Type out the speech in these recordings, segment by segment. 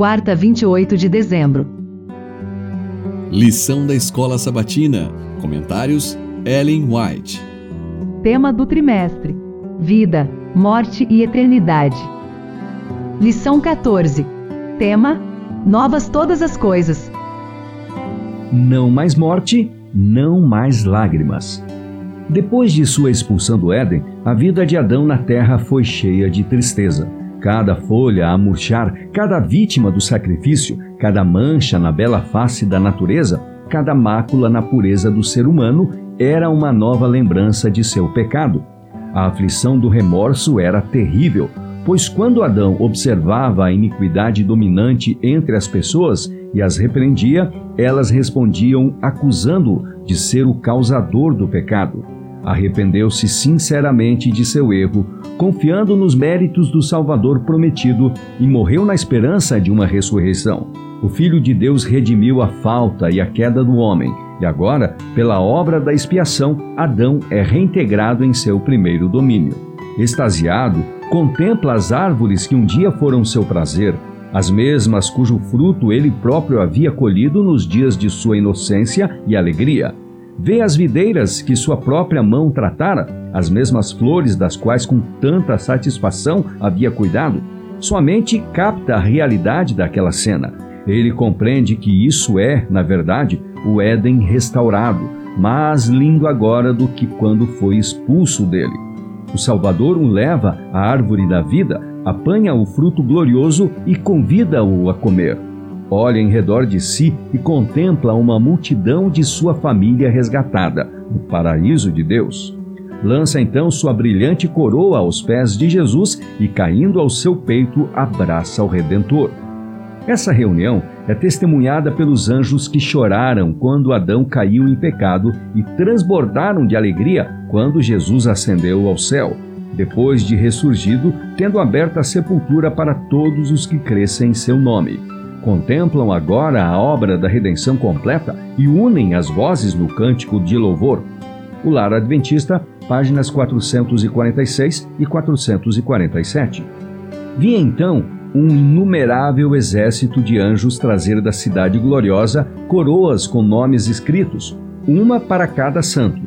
4 a 28 de dezembro. Lição da Escola Sabatina. Comentários: Ellen White. Tema do trimestre: Vida, Morte e Eternidade. Lição 14. Tema: Novas todas as coisas. Não mais morte, não mais lágrimas. Depois de sua expulsão do Éden, a vida de Adão na terra foi cheia de tristeza. Cada folha a murchar, cada vítima do sacrifício, cada mancha na bela face da natureza, cada mácula na pureza do ser humano era uma nova lembrança de seu pecado. A aflição do remorso era terrível, pois quando Adão observava a iniquidade dominante entre as pessoas e as repreendia, elas respondiam acusando-o de ser o causador do pecado arrependeu-se sinceramente de seu erro, confiando nos méritos do Salvador prometido e morreu na esperança de uma ressurreição. O Filho de Deus redimiu a falta e a queda do homem, e agora, pela obra da expiação, Adão é reintegrado em seu primeiro domínio. Extasiado, contempla as árvores que um dia foram seu prazer, as mesmas cujo fruto ele próprio havia colhido nos dias de sua inocência e alegria Vê as videiras que sua própria mão tratara, as mesmas flores das quais com tanta satisfação havia cuidado. Sua mente capta a realidade daquela cena. Ele compreende que isso é, na verdade, o Éden restaurado, mais lindo agora do que quando foi expulso dele. O Salvador o leva à árvore da vida, apanha o fruto glorioso e convida-o a comer olha em redor de si e contempla uma multidão de sua família resgatada, no paraíso de Deus. Lança então sua brilhante coroa aos pés de Jesus e, caindo ao seu peito, abraça o Redentor. Essa reunião é testemunhada pelos anjos que choraram quando Adão caiu em pecado e transbordaram de alegria quando Jesus ascendeu ao céu, depois de ressurgido, tendo aberto a sepultura para todos os que crescem em seu nome contemplam agora a obra da redenção completa e unem as vozes no cântico de louvor. O Lar Adventista, páginas 446 e 447. Vi então um inumerável exército de anjos trazer da cidade gloriosa coroas com nomes escritos, uma para cada santo.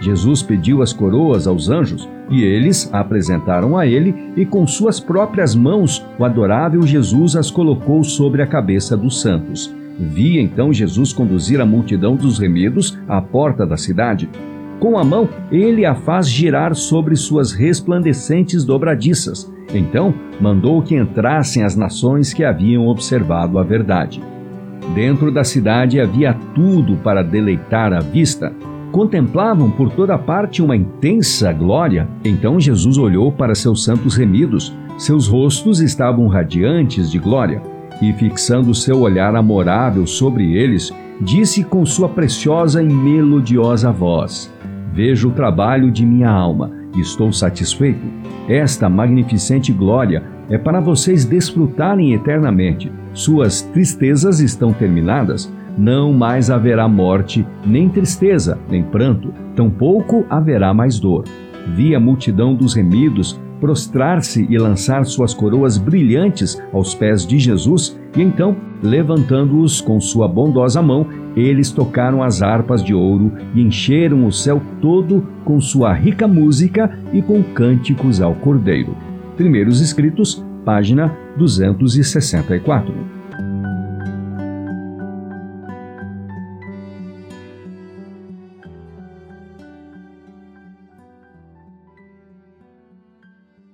Jesus pediu as coroas aos anjos e eles a apresentaram a ele, e com suas próprias mãos o adorável Jesus as colocou sobre a cabeça dos santos. Vi então Jesus conduzir a multidão dos remidos à porta da cidade. Com a mão, ele a faz girar sobre suas resplandecentes dobradiças. Então, mandou que entrassem as nações que haviam observado a verdade. Dentro da cidade havia tudo para deleitar a vista contemplavam por toda parte uma intensa glória. Então Jesus olhou para seus santos remidos. Seus rostos estavam radiantes de glória, e fixando seu olhar amorável sobre eles, disse com sua preciosa e melodiosa voz: Vejo o trabalho de minha alma e estou satisfeito. Esta magnificente glória é para vocês desfrutarem eternamente. Suas tristezas estão terminadas não mais haverá morte, nem tristeza, nem pranto, tampouco haverá mais dor. Vi a multidão dos remidos prostrar-se e lançar suas coroas brilhantes aos pés de Jesus, e então, levantando-os com sua bondosa mão, eles tocaram as harpas de ouro e encheram o céu todo com sua rica música e com cânticos ao Cordeiro. Primeiros Escritos, página 264.